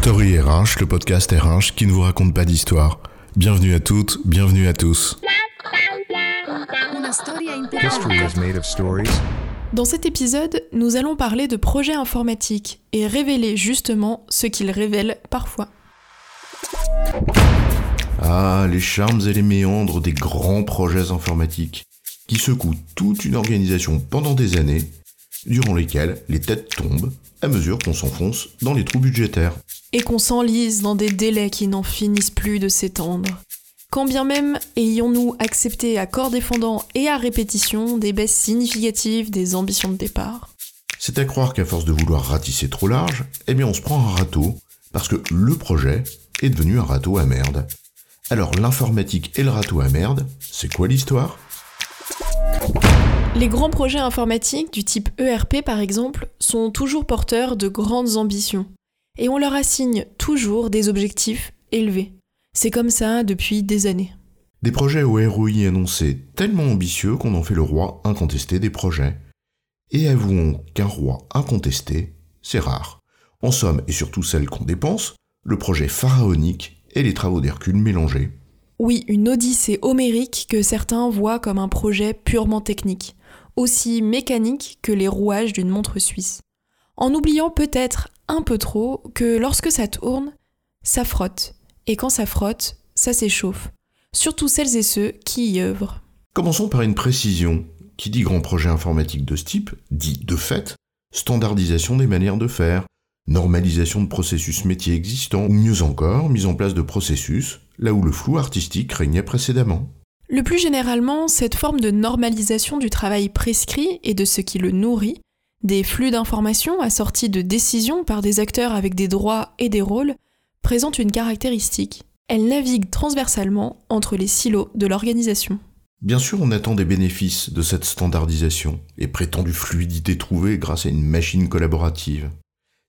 Story RH, le podcast RH qui ne vous raconte pas d'histoire. Bienvenue à toutes, bienvenue à tous. Dans cet épisode, nous allons parler de projets informatiques et révéler justement ce qu'ils révèlent parfois. Ah, les charmes et les méandres des grands projets informatiques qui secouent toute une organisation pendant des années, durant lesquelles les têtes tombent à mesure qu'on s'enfonce dans les trous budgétaires. Et qu'on s'enlise dans des délais qui n'en finissent plus de s'étendre. Quand bien même ayons-nous accepté à corps défendant et à répétition des baisses significatives des ambitions de départ C'est à croire qu'à force de vouloir ratisser trop large, eh bien on se prend un râteau, parce que le projet est devenu un râteau à merde. Alors l'informatique et le râteau à merde, c'est quoi l'histoire? Les grands projets informatiques du type ERP par exemple sont toujours porteurs de grandes ambitions et on leur assigne toujours des objectifs élevés. C'est comme ça depuis des années. Des projets au ROI annoncés tellement ambitieux qu'on en fait le roi incontesté des projets. Et avouons qu'un roi incontesté, c'est rare. En somme, et surtout celle qu'on dépense, le projet pharaonique et les travaux d'Hercule mélangés. Oui, une odyssée homérique que certains voient comme un projet purement technique, aussi mécanique que les rouages d'une montre suisse. En oubliant peut-être un peu trop que lorsque ça tourne, ça frotte, et quand ça frotte, ça s'échauffe. Surtout celles et ceux qui y œuvrent. Commençons par une précision. Qui dit grand projet informatique de ce type, dit de fait standardisation des manières de faire, normalisation de processus métiers existants, ou mieux encore, mise en place de processus, là où le flou artistique régnait précédemment. Le plus généralement, cette forme de normalisation du travail prescrit et de ce qui le nourrit, des flux d'informations assortis de décisions par des acteurs avec des droits et des rôles, présente une caractéristique. Elle navigue transversalement entre les silos de l'organisation. Bien sûr, on attend des bénéfices de cette standardisation et prétendue fluidité trouvée grâce à une machine collaborative.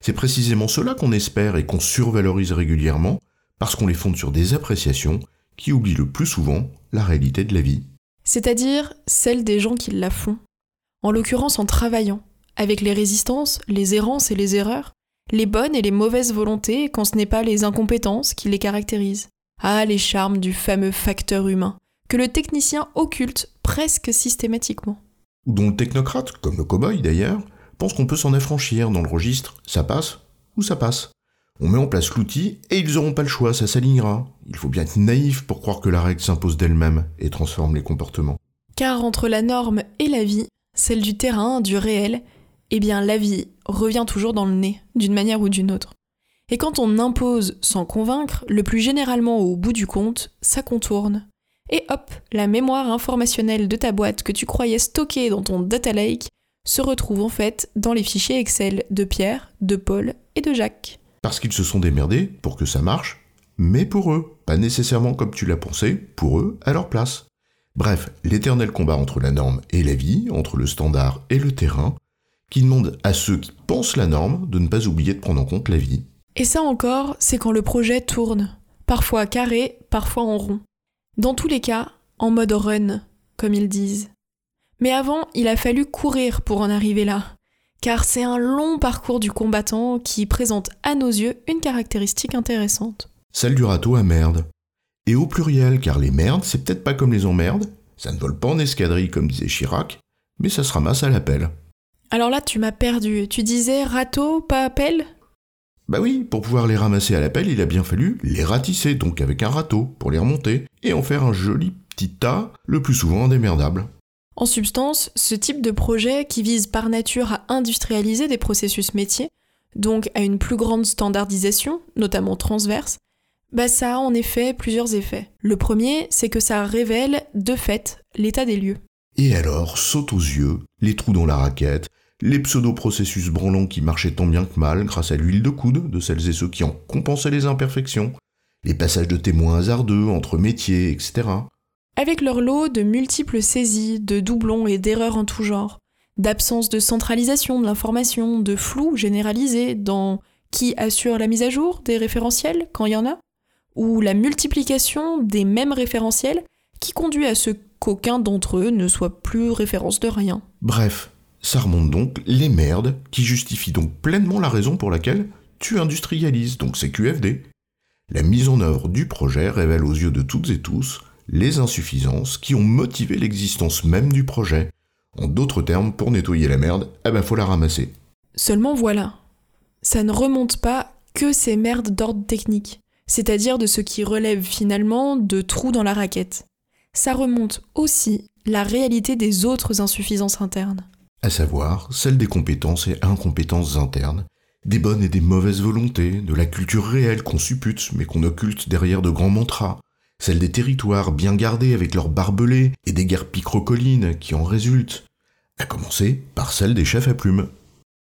C'est précisément cela qu'on espère et qu'on survalorise régulièrement parce qu'on les fonde sur des appréciations qui oublient le plus souvent la réalité de la vie. C'est-à-dire celle des gens qui la font. En l'occurrence en travaillant, avec les résistances, les errances et les erreurs, les bonnes et les mauvaises volontés quand ce n'est pas les incompétences qui les caractérisent. Ah, les charmes du fameux facteur humain, que le technicien occulte presque systématiquement. Ou dont le technocrate, comme le cow-boy d'ailleurs, pense qu'on peut s'en affranchir dans le registre, ça passe ou ça passe. On met en place l'outil et ils n'auront pas le choix, ça s'alignera. Il faut bien être naïf pour croire que la règle s'impose d'elle-même et transforme les comportements. Car entre la norme et la vie, celle du terrain, du réel, eh bien la vie revient toujours dans le nez, d'une manière ou d'une autre. Et quand on impose sans convaincre, le plus généralement au bout du compte, ça contourne. Et hop, la mémoire informationnelle de ta boîte que tu croyais stockée dans ton data lake se retrouve en fait dans les fichiers Excel de Pierre, de Paul et de Jacques. Parce qu'ils se sont démerdés pour que ça marche, mais pour eux, pas nécessairement comme tu l'as pensé, pour eux, à leur place. Bref, l'éternel combat entre la norme et la vie, entre le standard et le terrain, qui demande à ceux qui pensent la norme de ne pas oublier de prendre en compte la vie. Et ça encore, c'est quand le projet tourne, parfois carré, parfois en rond. Dans tous les cas, en mode run, comme ils disent. Mais avant, il a fallu courir pour en arriver là, car c'est un long parcours du combattant qui présente à nos yeux une caractéristique intéressante. Celle du râteau à merde. Et au pluriel, car les merdes, c'est peut-être pas comme les emmerdes, ça ne vole pas en escadrille comme disait Chirac, mais ça se ramasse à l'appel. Alors là, tu m'as perdu. Tu disais râteau, pas appel? Bah oui, pour pouvoir les ramasser à l'appel, il a bien fallu les ratisser, donc avec un râteau, pour les remonter, et en faire un joli petit tas, le plus souvent indémerdable. En substance, ce type de projet qui vise par nature à industrialiser des processus métiers, donc à une plus grande standardisation, notamment transverse, bah ça a en effet plusieurs effets. Le premier, c'est que ça révèle, de fait, l'état des lieux. Et alors sautent aux yeux les trous dans la raquette, les pseudo-processus branlants qui marchaient tant bien que mal grâce à l'huile de coude de celles et ceux qui en compensaient les imperfections, les passages de témoins hasardeux entre métiers, etc. Avec leur lot de multiples saisies, de doublons et d'erreurs en tout genre, d'absence de centralisation de l'information, de flou généralisé dans qui assure la mise à jour des référentiels quand il y en a, ou la multiplication des mêmes référentiels qui conduit à ce qu'aucun d'entre eux ne soit plus référence de rien. Bref, ça remonte donc les merdes qui justifient donc pleinement la raison pour laquelle tu industrialises, donc c'est QFD. La mise en œuvre du projet révèle aux yeux de toutes et tous les insuffisances qui ont motivé l'existence même du projet. En d'autres termes, pour nettoyer la merde, eh ben faut la ramasser. Seulement voilà, ça ne remonte pas que ces merdes d'ordre technique, c'est-à-dire de ce qui relève finalement de trous dans la raquette. Ça remonte aussi la réalité des autres insuffisances internes. À savoir, celle des compétences et incompétences internes, des bonnes et des mauvaises volontés, de la culture réelle qu'on suppute mais qu'on occulte derrière de grands mantras, celle des territoires bien gardés avec leurs barbelés et des guerres picrocolines qui en résultent, à commencer par celle des chefs à plumes.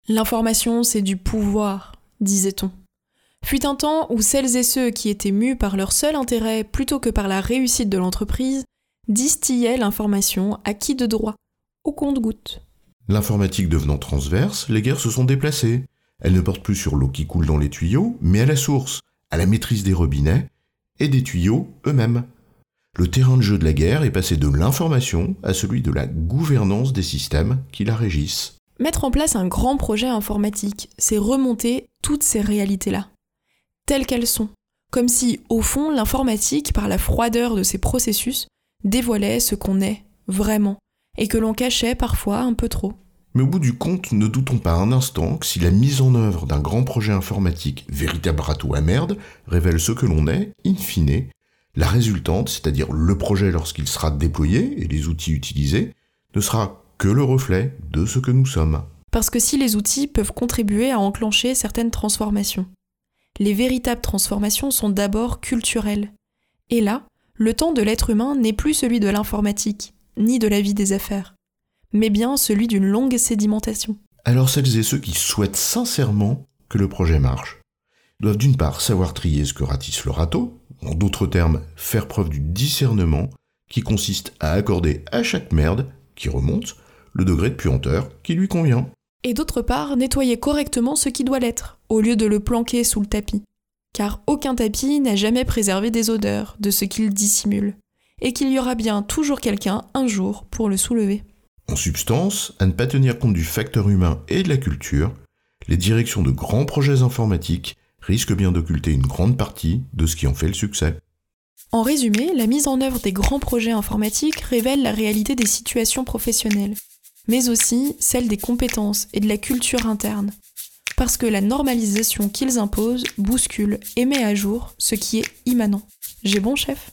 L'information, c'est du pouvoir, disait-on. Fut un temps où celles et ceux qui étaient mus par leur seul intérêt plutôt que par la réussite de l'entreprise distillaient l'information à qui de droit, au compte-goutte. L'informatique devenant transverse, les guerres se sont déplacées. Elles ne portent plus sur l'eau qui coule dans les tuyaux, mais à la source, à la maîtrise des robinets et des tuyaux eux-mêmes. Le terrain de jeu de la guerre est passé de l'information à celui de la gouvernance des systèmes qui la régissent. Mettre en place un grand projet informatique, c'est remonter toutes ces réalités-là, telles qu'elles sont, comme si, au fond, l'informatique, par la froideur de ses processus, dévoilait ce qu'on est, vraiment, et que l'on cachait parfois un peu trop. Mais au bout du compte, ne doutons pas un instant que si la mise en œuvre d'un grand projet informatique, véritable râteau à merde, révèle ce que l'on est, in fine, la résultante, c'est-à-dire le projet lorsqu'il sera déployé et les outils utilisés, ne sera que le reflet de ce que nous sommes. Parce que si les outils peuvent contribuer à enclencher certaines transformations, les véritables transformations sont d'abord culturelles. Et là, le temps de l'être humain n'est plus celui de l'informatique, ni de la vie des affaires mais bien celui d'une longue sédimentation. Alors celles et ceux qui souhaitent sincèrement que le projet marche doivent d'une part savoir trier ce que ratisse le râteau, en d'autres termes faire preuve du discernement qui consiste à accorder à chaque merde qui remonte le degré de puanteur qui lui convient. Et d'autre part nettoyer correctement ce qui doit l'être, au lieu de le planquer sous le tapis. Car aucun tapis n'a jamais préservé des odeurs, de ce qu'il dissimule, et qu'il y aura bien toujours quelqu'un un jour pour le soulever. En substance, à ne pas tenir compte du facteur humain et de la culture, les directions de grands projets informatiques risquent bien d'occulter une grande partie de ce qui en fait le succès. En résumé, la mise en œuvre des grands projets informatiques révèle la réalité des situations professionnelles, mais aussi celle des compétences et de la culture interne, parce que la normalisation qu'ils imposent bouscule et met à jour ce qui est immanent. J'ai bon, chef